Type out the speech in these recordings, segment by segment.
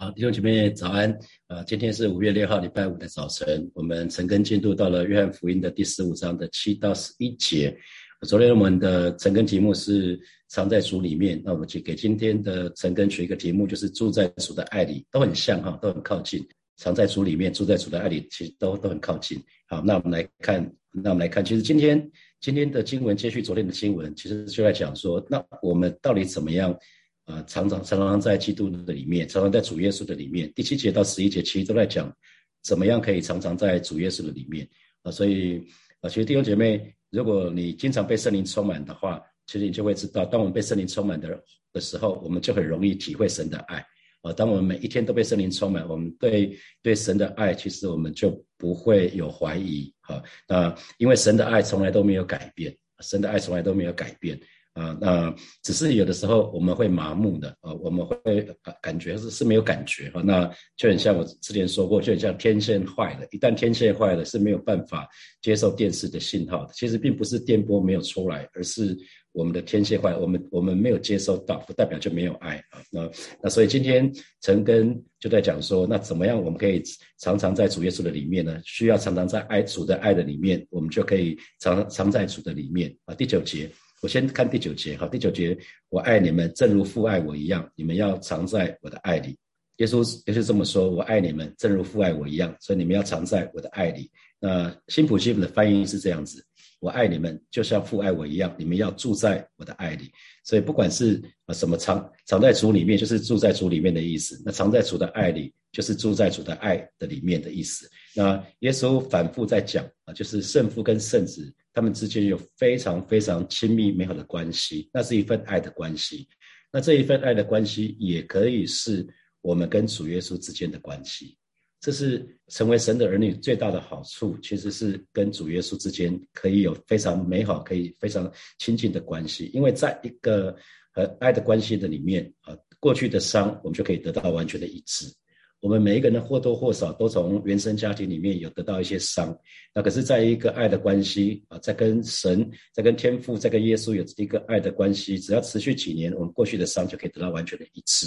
好，弟兄姐妹早安。呃，今天是五月六号，礼拜五的早晨。我们晨更进度到了约翰福音的第十五章的七到十一节。昨天我们的晨更题目是藏在主里面。那我们就给今天的晨更取一个题目，就是住在主的爱里，都很像哈，都很靠近。藏在主里面，住在主的爱里，其实都都很靠近。好，那我们来看，那我们来看，其实今天今天的经文接续昨天的经文，其实就在讲说，那我们到底怎么样？啊，常常常常在基督的里面，常常在主耶稣的里面。第七节到十一节其实都在讲怎么样可以常常在主耶稣的里面啊。所以啊，其实弟兄姐妹，如果你经常被圣灵充满的话，其实你就会知道，当我们被圣灵充满的的时候，我们就很容易体会神的爱啊。当我们每一天都被圣灵充满，我们对对神的爱，其实我们就不会有怀疑啊。那因为神的爱从来都没有改变，神的爱从来都没有改变。啊，那只是有的时候我们会麻木的啊，我们会感感觉是是没有感觉哈，那就很像我之前说过，就很像天线坏了，一旦天线坏了是没有办法接受电视的信号的。其实并不是电波没有出来，而是我们的天线坏，我们我们没有接收到，不代表就没有爱啊。那那所以今天陈根就在讲说，那怎么样我们可以常常在主耶稣的里面呢？需要常常在爱主的爱的里面，我们就可以常常在主的里面啊。第九节。我先看第九节，哈，第九节，我爱你们，正如父爱我一样，你们要藏在我的爱里。耶稣耶稣这么说，我爱你们，正如父爱我一样，所以你们要藏在我的爱里。那新普西的翻译是这样子：我爱你们，就像父爱我一样，你们要住在我的爱里。所以不管是啊什么藏藏在主里面，就是住在主里面的意思；那藏在主的爱里，就是住在主的爱的里面的意思。那耶稣反复在讲啊，就是圣父跟圣子。他们之间有非常非常亲密美好的关系，那是一份爱的关系。那这一份爱的关系也可以是我们跟主耶稣之间的关系。这是成为神的儿女最大的好处，其实是跟主耶稣之间可以有非常美好、可以非常亲近的关系。因为在一个和爱的关系的里面啊，过去的伤我们就可以得到完全的一致。我们每一个人或多或少都从原生家庭里面有得到一些伤，那可是在一个爱的关系啊，在跟神、在跟天父、在跟耶稣有一个爱的关系，只要持续几年，我们过去的伤就可以得到完全的一致。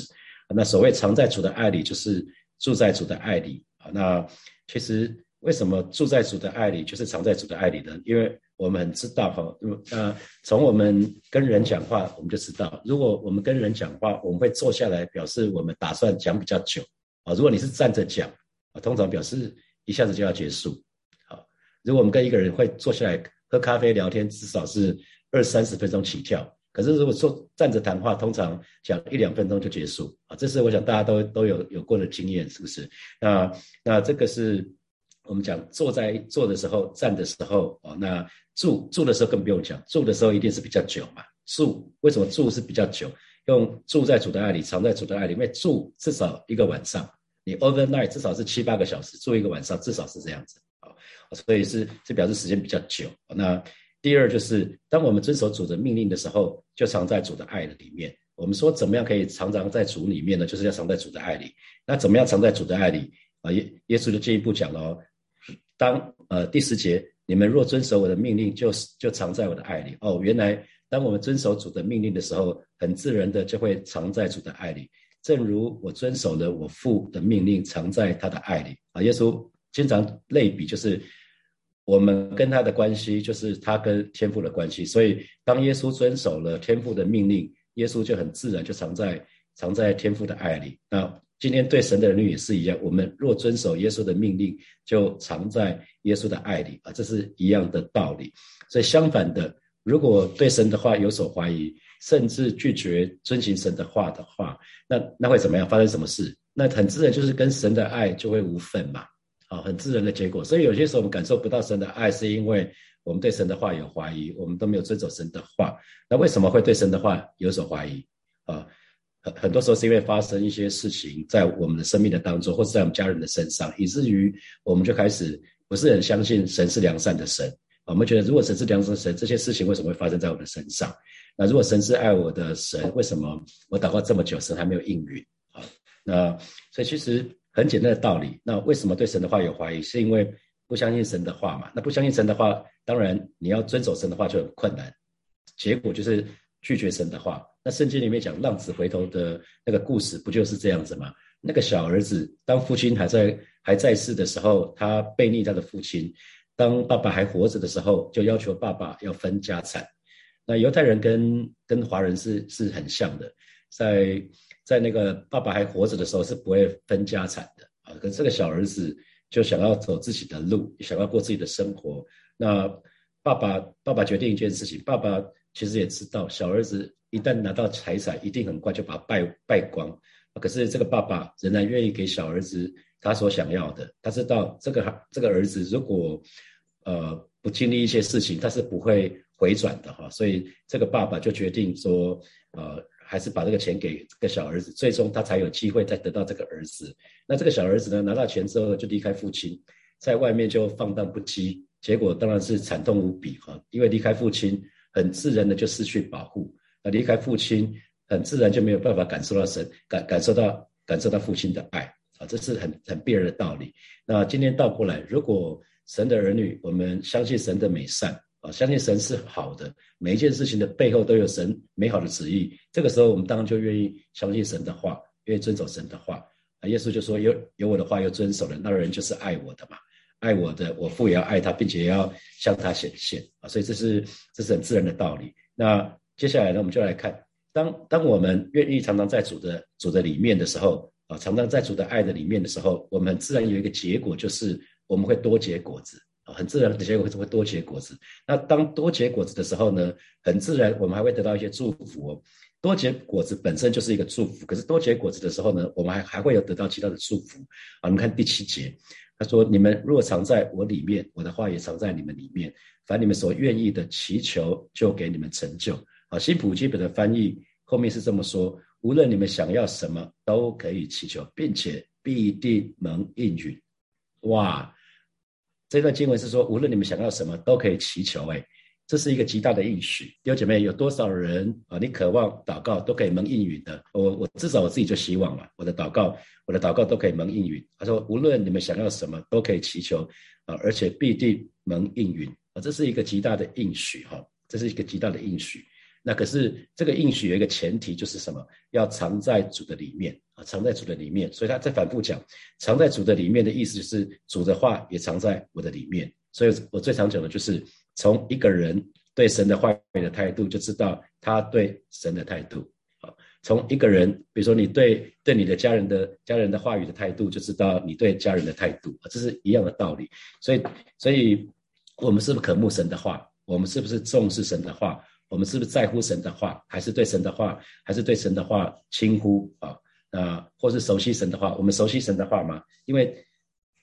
那所谓藏在主的爱里，就是住在主的爱里啊。那其实为什么住在主的爱里，就是藏在主的爱里呢？因为我们知道哈，那从我们跟人讲话，我们就知道，如果我们跟人讲话，我们会坐下来，表示我们打算讲比较久。啊，如果你是站着讲，啊，通常表示一下子就要结束。好，如果我们跟一个人会坐下来喝咖啡聊天，至少是二三十分钟起跳。可是如果说站着谈话，通常讲一两分钟就结束。啊，这是我想大家都都有有过的经验，是不是？那那这个是我们讲坐在坐的时候，站的时候，哦，那住住的时候更不用讲，住的时候一定是比较久嘛。住为什么住是比较久？用住在主的爱里，藏在主的爱里面住至少一个晚上，你 overnight 至少是七八个小时，住一个晚上至少是这样子啊，所以是这表示时间比较久。那第二就是，当我们遵守主的命令的时候，就藏在主的爱的里面。我们说怎么样可以常常在主里面呢？就是要藏在主的爱里。那怎么样藏在主的爱里啊？耶耶稣就进一步讲了哦，当呃第十节，你们若遵守我的命令，就就藏在我的爱里。哦，原来。当我们遵守主的命令的时候，很自然的就会藏在主的爱里。正如我遵守了我父的命令，藏在他的爱里。啊，耶稣经常类比，就是我们跟他的关系，就是他跟天父的关系。所以，当耶稣遵守了天父的命令，耶稣就很自然就藏在藏在天父的爱里。那今天对神的儿女也是一样，我们若遵守耶稣的命令，就藏在耶稣的爱里啊，这是一样的道理。所以相反的。如果对神的话有所怀疑，甚至拒绝遵行神的话的话，那那会怎么样？发生什么事？那很自然就是跟神的爱就会无份嘛，啊，很自然的结果。所以有些时候我们感受不到神的爱，是因为我们对神的话有怀疑，我们都没有遵守神的话。那为什么会对神的话有所怀疑？啊，很很多时候是因为发生一些事情在我们的生命的当中，或者在我们家人的身上，以至于我们就开始不是很相信神是良善的神。我们觉得，如果神是良善神，这些事情为什么会发生在我的身上？那如果神是爱我的神，为什么我祷告这么久，神还没有应允？啊，那所以其实很简单的道理。那为什么对神的话有怀疑？是因为不相信神的话嘛？那不相信神的话，当然你要遵守神的话就很困难。结果就是拒绝神的话。那圣经里面讲浪子回头的那个故事，不就是这样子吗？那个小儿子当父亲还在还在世的时候，他背逆他的父亲；当爸爸还活着的时候，就要求爸爸要分家产。那犹太人跟跟华人是是很像的，在在那个爸爸还活着的时候是不会分家产的啊。可这个小儿子就想要走自己的路，想要过自己的生活。那爸爸爸爸决定一件事情，爸爸其实也知道小儿子一旦拿到财产，一定很快就把败败光。可是这个爸爸仍然愿意给小儿子他所想要的。他知道这个这个儿子如果呃不经历一些事情，他是不会回转的哈。所以这个爸爸就决定说，呃，还是把这个钱给这个小儿子，最终他才有机会再得到这个儿子。那这个小儿子呢，拿到钱之后就离开父亲，在外面就放荡不羁。结果当然是惨痛无比哈，因为离开父亲，很自然的就失去保护。那离开父亲，很自然就没有办法感受到神感感受到感受到父亲的爱啊，这是很很必然的道理。那今天倒过来，如果神的儿女，我们相信神的美善啊，相信神是好的，每一件事情的背后都有神美好的旨意。这个时候，我们当然就愿意相信神的话，愿意遵守神的话啊。耶稣就说：“有有我的话，要遵守的，那个人就是爱我的嘛。”爱我的，我父也要爱他，并且要向他显现啊！所以这是这是很自然的道理。那接下来呢，我们就来看，当当我们愿意常常在主的主的里面的时候啊，常常在主的爱的里面的时候，我们自然有一个结果，就是我们会多结果子啊，很自然的结果是会多结果子。那当多结果子的时候呢，很自然我们还会得到一些祝福哦。多结果子本身就是一个祝福，可是多结果子的时候呢，我们还还会有得到其他的祝福啊。我们看第七节。他说：“你们若藏在我里面，我的话也藏在你们里面。凡你们所愿意的祈求，就给你们成就。”好，新普基本的翻译后面是这么说：“无论你们想要什么，都可以祈求，并且必定能应允。”哇，这段经文是说，无论你们想要什么，都可以祈求。哎。这是一个极大的应许，弟兄姐妹，有多少人啊？你渴望祷告都可以蒙应允的。我我至少我自己就希望了，我的祷告，我的祷告都可以蒙应允。他说，无论你们想要什么，都可以祈求啊，而且必定蒙应允啊。这是一个极大的应许哈，这是一个极大的应许。那可是这个应许有一个前提，就是什么？要藏在主的里面啊，藏在主的里面。所以他在反复讲，藏在主的里面的意思就是主的话也藏在我的里面。所以我最常讲的就是。从一个人对神的话语的态度，就知道他对神的态度。啊，从一个人，比如说你对对你的家人的家人的话语的态度，就知道你对家人的态度。这是一样的道理。所以，所以我们是不是渴慕神的话？我们是不是重视神的话？我们是不是在乎神的话？还是对神的话？还是对神的话轻忽啊？啊，或是熟悉神的话？我们熟悉神的话吗？因为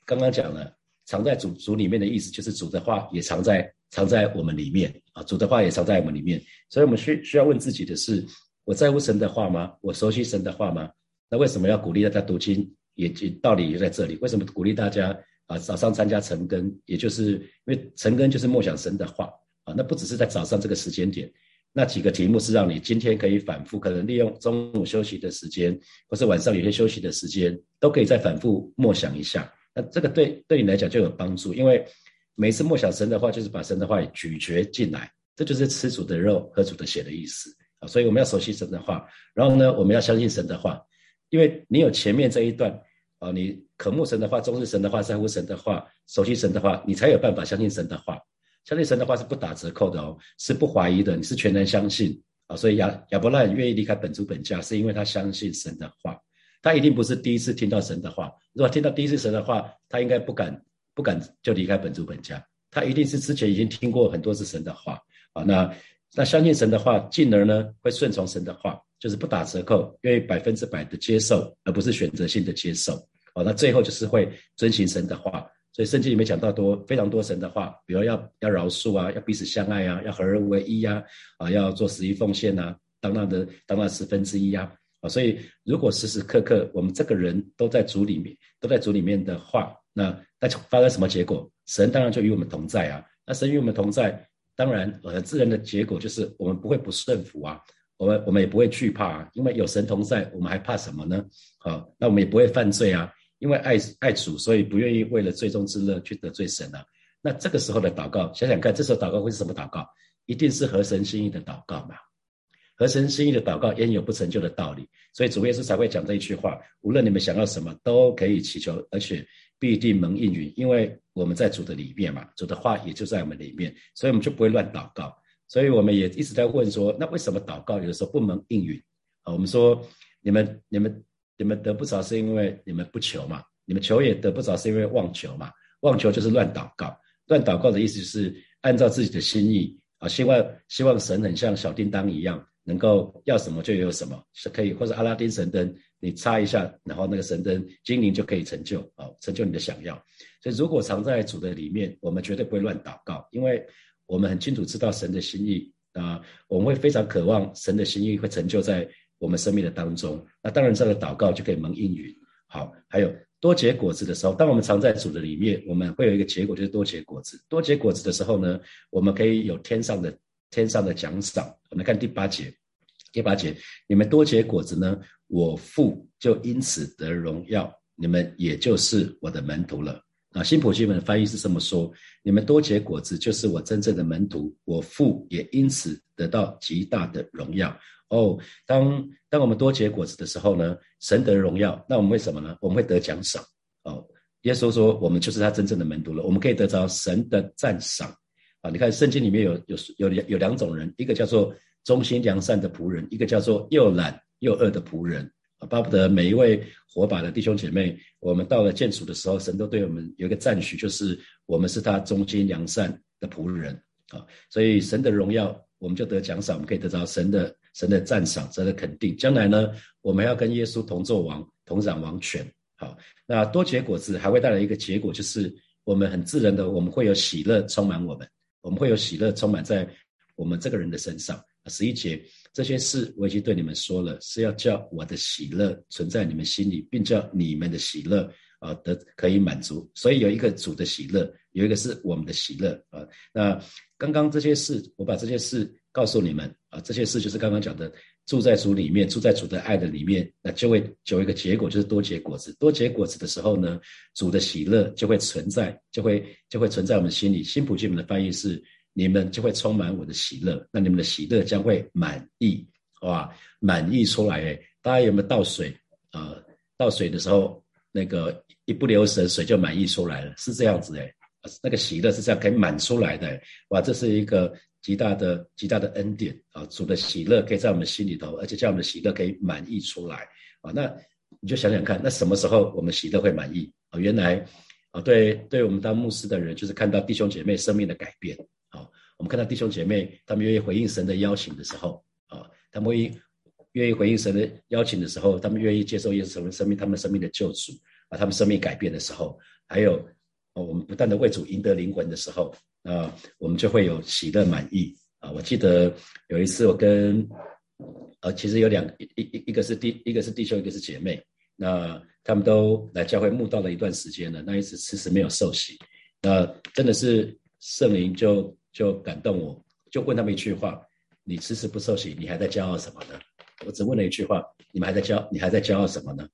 刚刚讲了，藏在主主里面的意思，就是主的话也藏在。藏在我们里面啊，主的话也藏在我们里面，所以我们需需要问自己的是：我在乎神的话吗？我熟悉神的话吗？那为什么要鼓励大家读经？也道理也在这里。为什么鼓励大家啊早上参加晨更？也就是因为晨更就是默想神的话那不只是在早上这个时间点，那几个题目是让你今天可以反复，可能利用中午休息的时间，或是晚上有些休息的时间，都可以再反复默想一下。那这个对对你来讲就有帮助，因为。每次默想神的话，就是把神的话咀嚼进来，这就是吃主的肉、喝主的血的意思啊！所以我们要熟悉神的话，然后呢，我们要相信神的话，因为你有前面这一段啊，你渴慕神的话、重视神的话、在乎神的话、熟悉神的话，你才有办法相信神的话。相信神的话是不打折扣的哦，是不怀疑的，你是全然相信啊！所以亚亚伯拉罕愿意离开本族本家，是因为他相信神的话。他一定不是第一次听到神的话，如果听到第一次神的话，他应该不敢。不敢就离开本族本家，他一定是之前已经听过很多次神的话啊。那那相信神的话，进而呢会顺从神的话，就是不打折扣，愿意百分之百的接受，而不是选择性的接受。哦，那最后就是会遵行神的话。所以圣经里面讲到多非常多神的话，比如要要饶恕啊，要彼此相爱啊，要合而为一呀，啊，要做十一奉献呐，当那的当那十分之一呀。啊，所以如果时时刻刻我们这个人都在主里面，都在主里面的话，那那发生什么结果？神当然就与我们同在啊。那神与我们同在，当然很自然的结果就是我们不会不顺服啊，我们我们也不会惧怕啊，因为有神同在，我们还怕什么呢？好，那我们也不会犯罪啊，因为爱爱主，所以不愿意为了最终之乐去得罪神啊。那这个时候的祷告，想想看，这时候祷告会是什么祷告？一定是合神心意的祷告嘛。合神心意的祷告焉有不成就的道理？所以主耶稣才会讲这一句话：无论你们想要什么，都可以祈求，而且必定蒙应允。因为我们在主的里面嘛，主的话也就在我们里面，所以我们就不会乱祷告。所以我们也一直在问说，那为什么祷告有的时候不蒙应允？啊，我们说你们、你们、你们得不着，是因为你们不求嘛？你们求也得不着，是因为妄求嘛？妄求就是乱祷告。乱祷告的意思是按照自己的心意啊，希望希望神很像小叮当一样，能够要什么就有什么，是可以或者阿拉丁神灯，你插一下，然后那个神灯精灵就可以成就啊，成就你的想要。所以如果藏在主的里面，我们绝对不会乱祷告，因为。我们很清楚知道神的心意啊，我们会非常渴望神的心意会成就在我们生命的当中。那当然，这个祷告就可以蒙应允。好，还有多结果子的时候，当我们藏在主的里面，我们会有一个结果，就是多结果子。多结果子的时候呢，我们可以有天上的天上的奖赏。我们看第八节，第八节，你们多结果子呢，我父就因此得荣耀，你们也就是我的门徒了。啊，新普基本的翻译是这么说：你们多结果子，就是我真正的门徒，我父也因此得到极大的荣耀。哦，当当我们多结果子的时候呢，神得荣耀，那我们为什么呢？我们会得奖赏。哦，耶稣说，我们就是他真正的门徒了，我们可以得着神的赞赏。啊，你看圣经里面有有有两有两种人，一个叫做忠心良善的仆人，一个叫做又懒又恶的仆人。啊，巴不得每一位火把的弟兄姐妹，我们到了建主的时候，神都对我们有一个赞许，就是我们是他忠心良善的仆人啊。所以神的荣耀，我们就得奖赏，我们可以得到神的神的赞赏，神的肯定。将来呢，我们要跟耶稣同做王，同掌王权。好，那多结果子还会带来一个结果，就是我们很自然的，我们会有喜乐充满我们，我们会有喜乐充满在我们这个人的身上。十一节。这些事我已经对你们说了，是要叫我的喜乐存在你们心里，并叫你们的喜乐啊得可以满足。所以有一个主的喜乐，有一个是我们的喜乐啊。那刚刚这些事，我把这些事告诉你们这些事就是刚刚讲的，住在主里面，住在主的爱的里面，那就会有一个结果，就是多结果子。多结果子的时候呢，主的喜乐就会存在，就会就会存在我们心里。新普金们的翻译是。你们就会充满我的喜乐，那你们的喜乐将会满意，哇，满意出来诶！大家有没有倒水啊？倒水的时候，那个一不留神，水就满溢出来了，是这样子诶。那个喜乐是这样可以满出来的，哇，这是一个极大的极大的恩典啊！主的喜乐可以在我们心里头，而且叫我们的喜乐可以满溢出来啊！那你就想想看，那什么时候我们喜乐会满意啊？原来啊，对，对我们当牧师的人，就是看到弟兄姐妹生命的改变啊。我们看到弟兄姐妹，他们愿意回应神的邀请的时候，啊，他们愿意愿意回应神的邀请的时候，他们愿意接受耶稣成为生命，他们生命的救主，啊，他们生命改变的时候，还有，哦，我们不断的为主赢得灵魂的时候，啊，我们就会有喜乐满意，啊，我记得有一次我跟，呃，其实有两一一一个是弟一个是弟兄，一个是姐妹，那他们都来教会慕道了一段时间了，那一次迟迟没有受洗，那真的是圣灵就。就感动我，就问他们一句话：你迟迟不受洗，你还在骄傲什么呢？我只问了一句话：你们还在骄，你还在骄傲什么呢？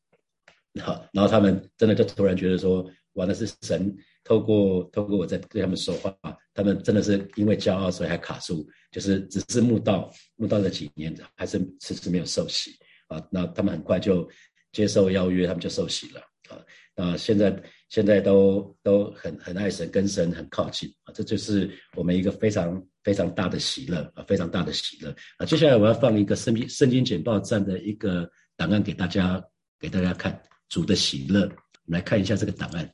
好，然后他们真的就突然觉得说：哇，那是神透过透过我在对他们说话，他们真的是因为骄傲，所以还卡住，就是只是慕道慕道了几年，还是迟迟没有受洗 啊。那他们很快就接受邀约，他们就受洗了啊。那现在。现在都都很很爱神，跟神很靠近啊，这就是我们一个非常非常大的喜乐啊，非常大的喜乐啊。接下来我要放一个圣经圣经简报站的一个档案给大家给大家看，主的喜乐，我们来看一下这个档案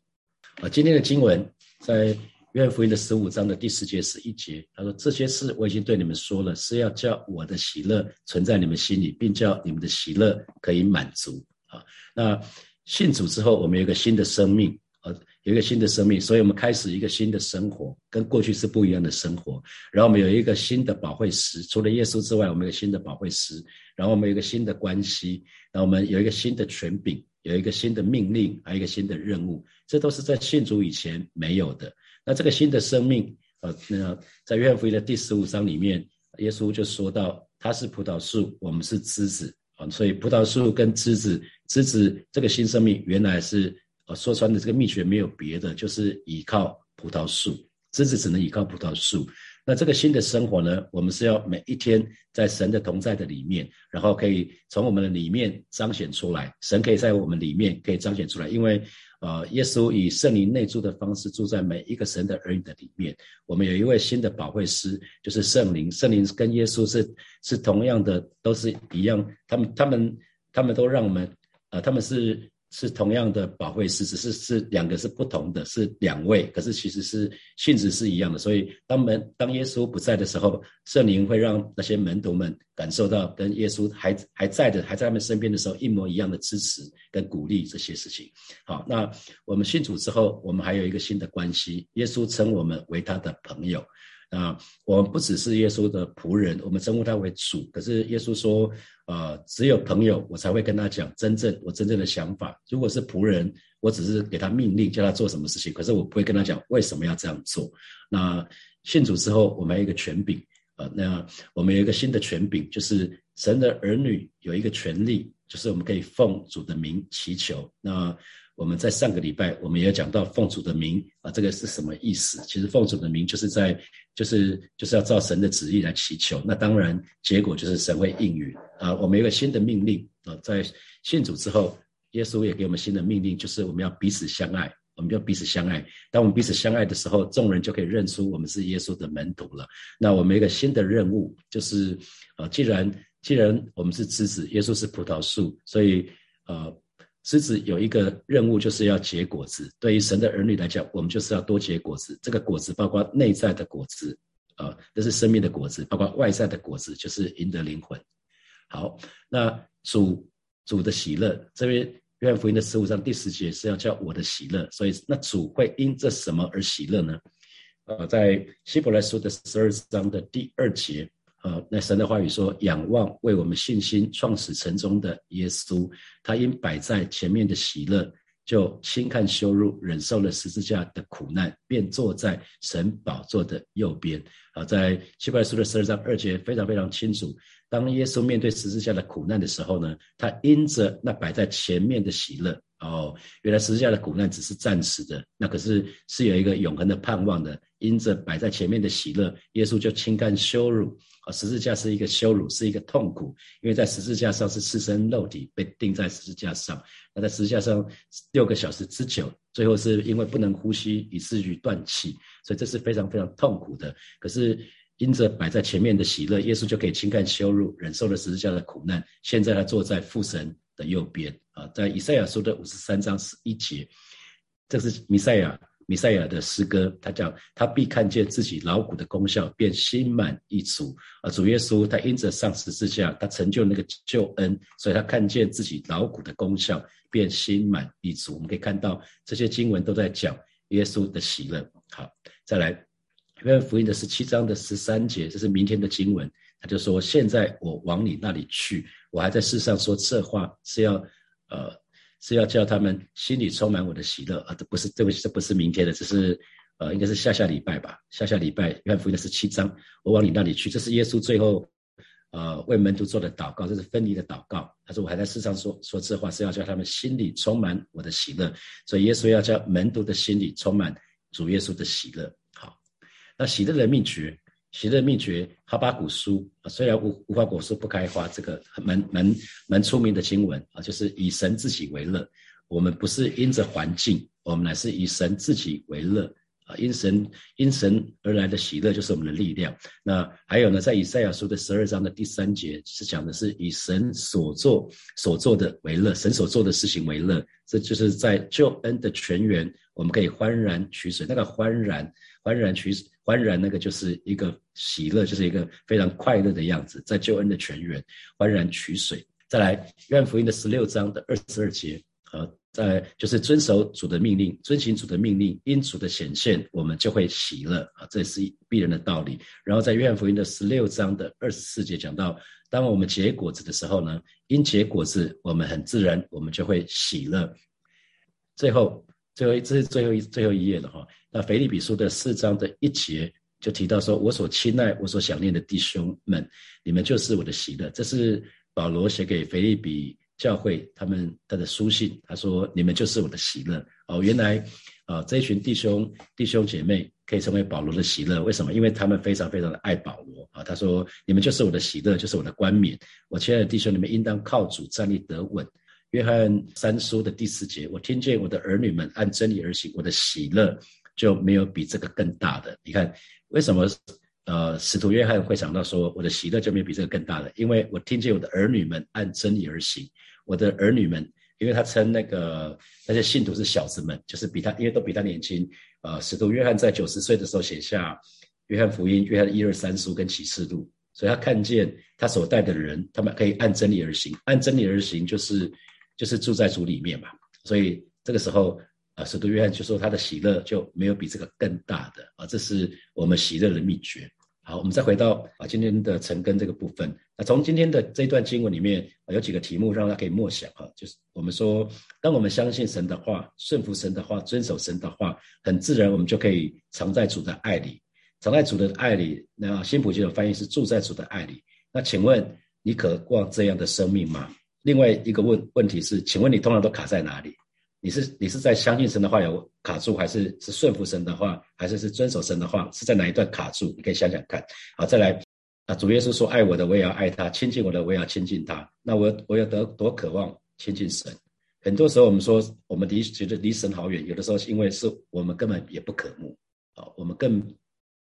啊。今天的经文在约翰福音的十五章的第十节十一节，他说这些事我已经对你们说了，是要叫我的喜乐存在你们心里，并叫你们的喜乐可以满足啊。那信主之后，我们有一个新的生命。呃，有一个新的生命，所以我们开始一个新的生活，跟过去是不一样的生活。然后我们有一个新的保惠师，除了耶稣之外，我们有新的保惠师。然后我们有一个新的关系，然后我们有一个新的权柄，有一个新的命令，还有一个新的任务。这都是在信主以前没有的。那这个新的生命，呃，那在约翰福音的第十五章里面，耶稣就说到，他是葡萄树，我们是枝子啊。所以葡萄树跟枝子，枝子这个新生命原来是。说穿的这个秘诀没有别的，就是依靠葡萄树，枝子只能依靠葡萄树。那这个新的生活呢，我们是要每一天在神的同在的里面，然后可以从我们的里面彰显出来。神可以在我们里面可以彰显出来，因为呃，耶稣以圣灵内住的方式住在每一个神的儿女的里面。我们有一位新的保惠师，就是圣灵。圣灵跟耶稣是是同样的，都是一样。他们他们他们都让我们呃，他们是。是同样的保惠师，只是是两个是不同的，是两位，可是其实是性质是一样的。所以当门当耶稣不在的时候，圣灵会让那些门徒们感受到跟耶稣还还在的，还在他们身边的时候一模一样的支持跟鼓励这些事情。好，那我们信主之后，我们还有一个新的关系，耶稣称我们为他的朋友。啊，我们不只是耶稣的仆人，我们称呼他为主。可是耶稣说，呃，只有朋友，我才会跟他讲真正我真正的想法。如果是仆人，我只是给他命令，叫他做什么事情，可是我不会跟他讲为什么要这样做。那信主之后，我们还有一个权柄，呃，那我们有一个新的权柄，就是神的儿女有一个权利，就是我们可以奉主的名祈求。那我们在上个礼拜，我们也讲到奉主的名啊，这个是什么意思？其实奉主的名就是在，就是就是要照神的旨意来祈求。那当然，结果就是神会应允啊。我们有个新的命令啊，在信主之后，耶稣也给我们新的命令，就是我们要彼此相爱。我们要彼此相爱。当我们彼此相爱的时候，众人就可以认出我们是耶稣的门徒了。那我们一个新的任务就是，呃，既然既然我们是枝子，耶稣是葡萄树，所以呃。狮子有一个任务，就是要结果子。对于神的儿女来讲，我们就是要多结果子。这个果子包括内在的果子，啊，这是生命的果子；包括外在的果子，就是赢得灵魂。好，那主主的喜乐，这边约翰福音的十五章第十节是要叫我的喜乐。所以，那主会因这什么而喜乐呢？呃，在希伯来书的十二章的第二节。呃，那神的话语说：“仰望为我们信心创始成终的耶稣，他因摆在前面的喜乐，就轻看羞辱，忍受了十字架的苦难，便坐在神宝座的右边。”啊，在希伯来书的十二章二节非常非常清楚。当耶稣面对十字架的苦难的时候呢，他因着那摆在前面的喜乐，哦，原来十字架的苦难只是暂时的，那可是是有一个永恒的盼望的。因着摆在前面的喜乐，耶稣就轻看羞辱。啊，十字架是一个羞辱，是一个痛苦，因为在十字架上是赤身肉体被钉在十字架上，那在十字架上六个小时之久，最后是因为不能呼吸以至于断气，所以这是非常非常痛苦的。可是因着摆在前面的喜乐，耶稣就可以轻看羞辱，忍受了十字架的苦难。现在他坐在父神的右边啊，在以赛亚书的五十三章十一节，这是弥赛亚。米赛亚的诗歌，他讲他必看见自己劳苦的功效，便心满意足。啊，主耶稣他因着上十字架，他成就那个救恩，所以他看见自己劳苦的功效，便心满意足。我们可以看到这些经文都在讲耶稣的喜乐。好，再来约翰福音的十七章的十三节，这是明天的经文，他就说：现在我往你那里去，我还在世上说这话是要，呃。是要叫他们心里充满我的喜乐啊！这不是，这不起这不是明天的，这是呃，应该是下下礼拜吧？下下礼拜约翰福音的十七章，我往你那里去。这是耶稣最后呃为门徒做的祷告，这是分离的祷告。他说：“我还在世上说说这话，是要叫他们心里充满我的喜乐。”所以耶稣要叫门徒的心里充满主耶稣的喜乐。好，那喜乐的秘诀。喜乐秘诀，哈巴古书啊，虽然无无花果树不开花，这个蛮蛮蛮出名的经文啊，就是以神自己为乐。我们不是因着环境，我们乃是以神自己为乐啊。因神因神而来的喜乐，就是我们的力量。那还有呢，在以赛亚书的十二章的第三节，是讲的是以神所做所做的为乐，神所做的事情为乐。这就是在救恩的泉源，我们可以欢然取水。那个欢然欢然取。欢然，那个就是一个喜乐，就是一个非常快乐的样子，在救恩的泉源欢然取水。再来，约翰福音的十六章的二十二节，呃，在就是遵守主的命令，遵行主的命令，因主的显现，我们就会喜乐啊，这是必然的道理。然后在约翰福音的十六章的二十四节讲到，当我们结果子的时候呢，因结果子，我们很自然，我们就会喜乐。最后，最后这是最后一最后一页了哈。那腓立比书的四章的一节就提到说：“我所亲爱、我所想念的弟兄们，你们就是我的喜乐。”这是保罗写给腓立比教会他们他的书信。他说：“你们就是我的喜乐。”哦，原来啊，这一群弟兄弟兄姐妹可以成为保罗的喜乐。为什么？因为他们非常非常的爱保罗啊。他说：“你们就是我的喜乐，就是我的冠冕。我亲爱的弟兄，你们应当靠主站立得稳。”约翰三书的第四节，我听见我的儿女们按真理而行，我的喜乐就没有比这个更大的。你看，为什么？呃，使徒约翰会想到说，我的喜乐就没有比这个更大的，因为我听见我的儿女们按真理而行，我的儿女们。因为他称那个那些信徒是小子们，就是比他，因为都比他年轻。呃，使徒约翰在九十岁的时候写下《约翰福音》、《约翰一二三书》跟《启示录》，所以他看见他所带的人，他们可以按真理而行，按真理而行就是就是住在主里面嘛。所以这个时候，啊，使徒约翰就说他的喜乐就没有比这个更大的啊，这是我们喜乐的秘诀。好，我们再回到啊今天的成根这个部分。那从今天的这一段经文里面，有几个题目让大家可以默想哈，就是我们说，当我们相信神的话，顺服神的话，遵守神的话，很自然我们就可以藏在主的爱里，藏在主的爱里。那新普京的翻译是住在主的爱里。那请问你渴望这样的生命吗？另外一个问问题是，请问你通常都卡在哪里？你是你是在相信神的话有卡住，还是是顺服神的话，还是是遵守神的话？是在哪一段卡住？你可以想想看。好，再来啊，主耶稣说：“爱我的，我也要爱他；亲近我的，我也要亲近他。”那我我有得多渴望亲近神？很多时候我们说我们离觉得离神好远，有的时候是因为是我们根本也不渴慕啊，我们更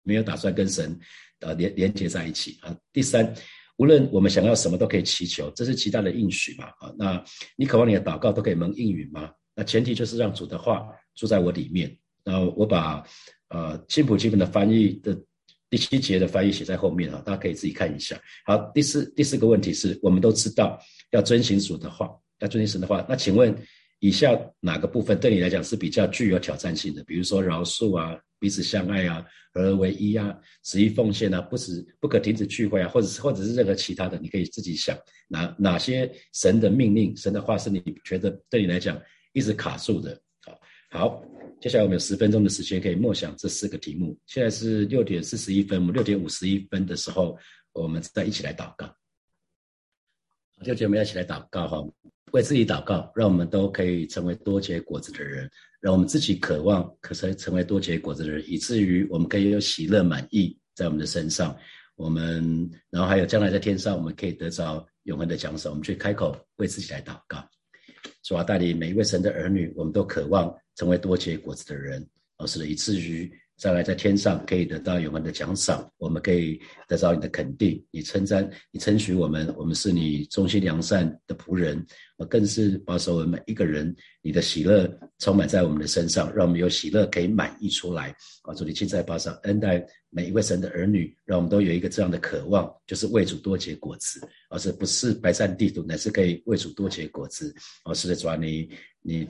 没有打算跟神啊连连接在一起啊。第三，无论我们想要什么都可以祈求，这是极大的应许嘛啊？那你渴望你的祷告都可以蒙应允吗？那前提就是让主的话住在我里面。然后我把呃新普基本的翻译的第七节的翻译写在后面啊，大家可以自己看一下。好，第四第四个问题是我们都知道要遵行主的话，要遵行神的话。那请问以下哪个部分对你来讲是比较具有挑战性的？比如说饶恕啊，彼此相爱啊，合而为一啊，十一奉献啊，不止不可停止聚会啊，或者是或者是任何其他的，你可以自己想哪哪些神的命令、神的话是你觉得对你来讲。一直卡住的，好，好，接下来我们有十分钟的时间可以默想这四个题目。现在是六点四十一分，我们六点五十一分的时候，我们再一起来祷告。六姐妹一起来祷告哈，为自己祷告，让我们都可以成为多结果子的人，让我们自己渴望可成成为多结果子的人，以至于我们可以有喜乐满意在我们的身上。我们然后还有将来在天上，我们可以得着永恒的奖赏。我们去开口为自己来祷告。主要带领每一位神的儿女，我们都渴望成为多结果子的人，而是以至于将来在天上可以得到永恒的奖赏。我们可以得到你的肯定，你称赞，你称许我们，我们是你忠心良善的仆人。更是保守我们每一个人，你的喜乐充满在我们的身上，让我们有喜乐可以满溢出来。啊，主你亲在保守恩待每一位神的儿女，让我们都有一个这样的渴望，就是为主多结果子，而是不是白占地图，乃是可以为主多结果子。而是的主啊，你你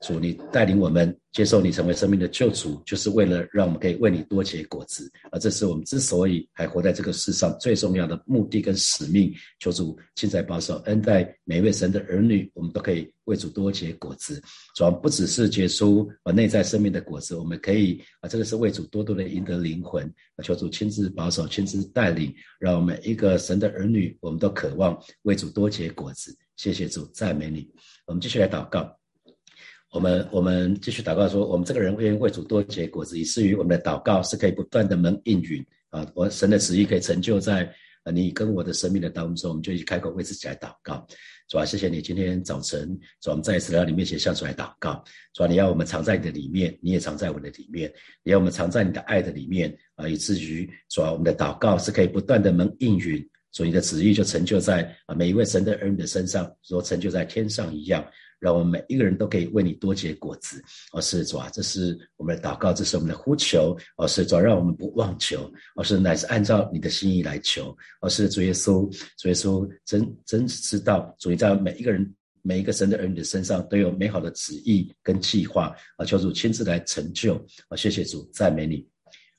主你带领我们接受你成为生命的救主，就是为了让我们可以为你多结果子。而这是我们之所以还活在这个世上最重要的目的跟使命。求主亲在保守恩待每一位神的儿。女，女我们都可以为主多结果子，主要不只是结出啊内在生命的果子，我们可以啊，这个是为主多多的赢得灵魂。求主亲自保守、亲自带领，让我们一个神的儿女，我们都渴望为主多结果子。谢谢主，赞美你。我们继续来祷告，我们我们继续祷告说，我们这个人愿意为主多结果子，以至于我们的祷告是可以不断的能应允啊，我神的旨意可以成就在你跟我的生命的当中，我们就一起开口为自己来祷告。主啊，谢谢你今天早晨，主我们再一次来到你面前向主来祷告。主啊，你要我们藏在你的里面，你也藏在我的里面，你要我们藏在你的爱的里面啊，以至于主啊，我们的祷告是可以不断的能应允，主你的旨意就成就在啊每一位神的儿女的身上，说成就在天上一样。让我们每一个人都可以为你多结果子，而是主啊，这是我们的祷告，这是我们的呼求，而是主，让我们不妄求，而是乃是按照你的心意来求，而是主耶稣，主耶稣真真知道，主你在每一个人每一个神的儿女的身上都有美好的旨意跟计划啊，求主亲自来成就啊，谢谢主，赞美你，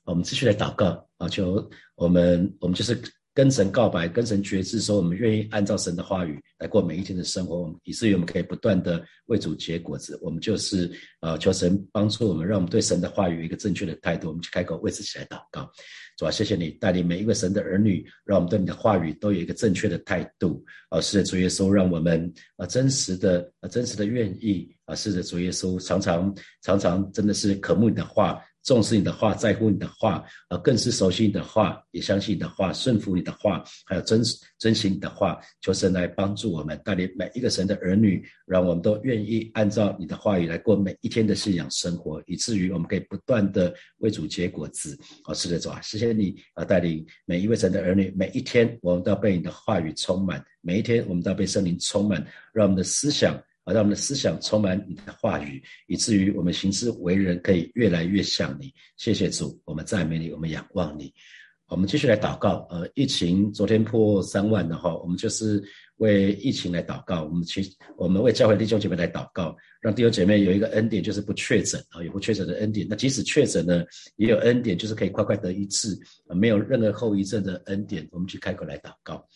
我们继续来祷告啊，求我们我们就是。跟神告白，跟神决志，说我们愿意按照神的话语来过每一天的生活，以至于我们可以不断的为主结果子。我们就是呃，求神帮助我们，让我们对神的话语有一个正确的态度。我们去开口为自己来祷告，主啊，谢谢你带领每一位神的儿女，让我们对你的话语都有一个正确的态度。啊，是的，主耶稣，让我们啊真实的啊真实的愿意啊，是的，主耶稣常常常常真的是渴慕你的话。重视你的话，在乎你的话，呃，更是熟悉你的话，也相信你的话，顺服你的话，还有珍珍惜你的话。求神来帮助我们，带领每一个神的儿女，让我们都愿意按照你的话语来过每一天的信仰生活，以至于我们可以不断的为主结果子。好，是的，主啊，谢谢你啊，带领每一位神的儿女，每一天我们都要被你的话语充满，每一天我们都要被圣灵充满，让我们的思想。而让我们的思想充满你的话语，以至于我们行事为人可以越来越像你。谢谢主，我们赞美你，我们仰望你。我们继续来祷告。呃，疫情昨天破三万的话，我们就是为疫情来祷告。我们去，我们为教会弟兄姐妹来祷告，让弟兄姐妹有一个恩典，就是不确诊啊，有不确诊的恩典。那即使确诊呢，也有恩典，就是可以快快得医治，没有任何后遗症的恩典。我们去开口来祷告。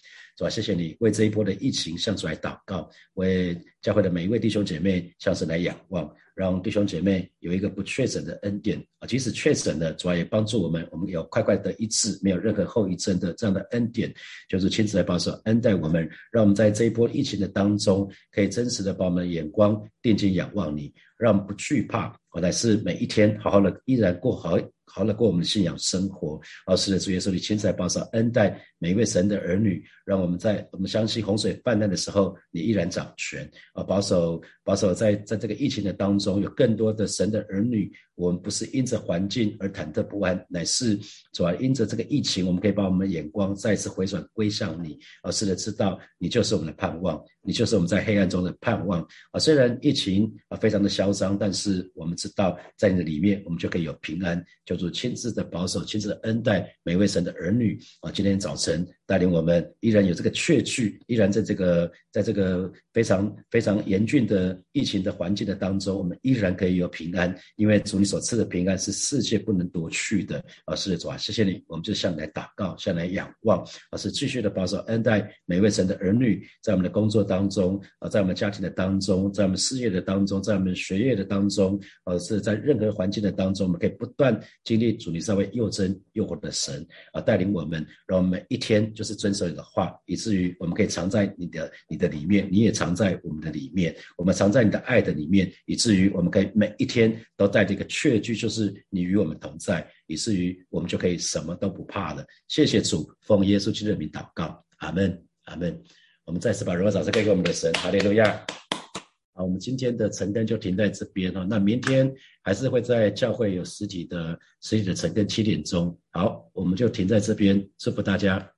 主啊，谢谢你为这一波的疫情向主来祷告，为教会的每一位弟兄姐妹向神来仰望，让弟兄姐妹有一个不确诊的恩典啊，即使确诊了，主要也帮助我们，我们有快快的医治，没有任何后遗症的这样的恩典，就是亲自来保守恩待我们，让我们在这一波疫情的当中，可以真实的把我们的眼光定睛仰望你，让我们不惧怕，我乃是每一天好好的依然过好。好了，过我们的信仰生活。而是的主耶稣，你亲自来保守恩待每一位神的儿女，让我们在我们相信洪水泛滥的时候，你依然掌权。啊，保守保守在在这个疫情的当中，有更多的神的儿女。我们不是因着环境而忐忑不安，乃是主要因着这个疫情，我们可以把我们的眼光再次回转归向你，而是的知道你就是我们的盼望，你就是我们在黑暗中的盼望。啊，虽然疫情啊非常的嚣张，但是我们知道在你的里面，我们就可以有平安，就主亲自的保守，亲自的恩待每位神的儿女。啊，今天早晨。带领我们依然有这个确据，依然在这个在这个非常非常严峻的疫情的环境的当中，我们依然可以有平安，因为主你所赐的平安是世界不能夺去的。啊，是的，主啊，谢谢你，我们就向来祷告，向来仰望，而是继续的保守恩待每位神的儿女，在我们的工作当中，啊，在我们家庭的当中，在我们事业的当中，在我们学业的当中，而是在任何环境的当中，我们可以不断经历主你稍微又真又活的神啊，带领我们，让我们每一天。就是遵守你的话，以至于我们可以藏在你的你的里面，你也藏在我们的里面，我们藏在你的爱的里面，以至于我们可以每一天都带着一个确据，就是你与我们同在，以至于我们就可以什么都不怕了。谢谢主，奉耶稣基督的名祷告，阿门，阿门。我们再次把荣耀掌声给给我们的神，哈利路亚。我们今天的晨更就停在这边哈，那明天还是会在教会有实体的实体的晨更七点钟。好，我们就停在这边，祝福大家。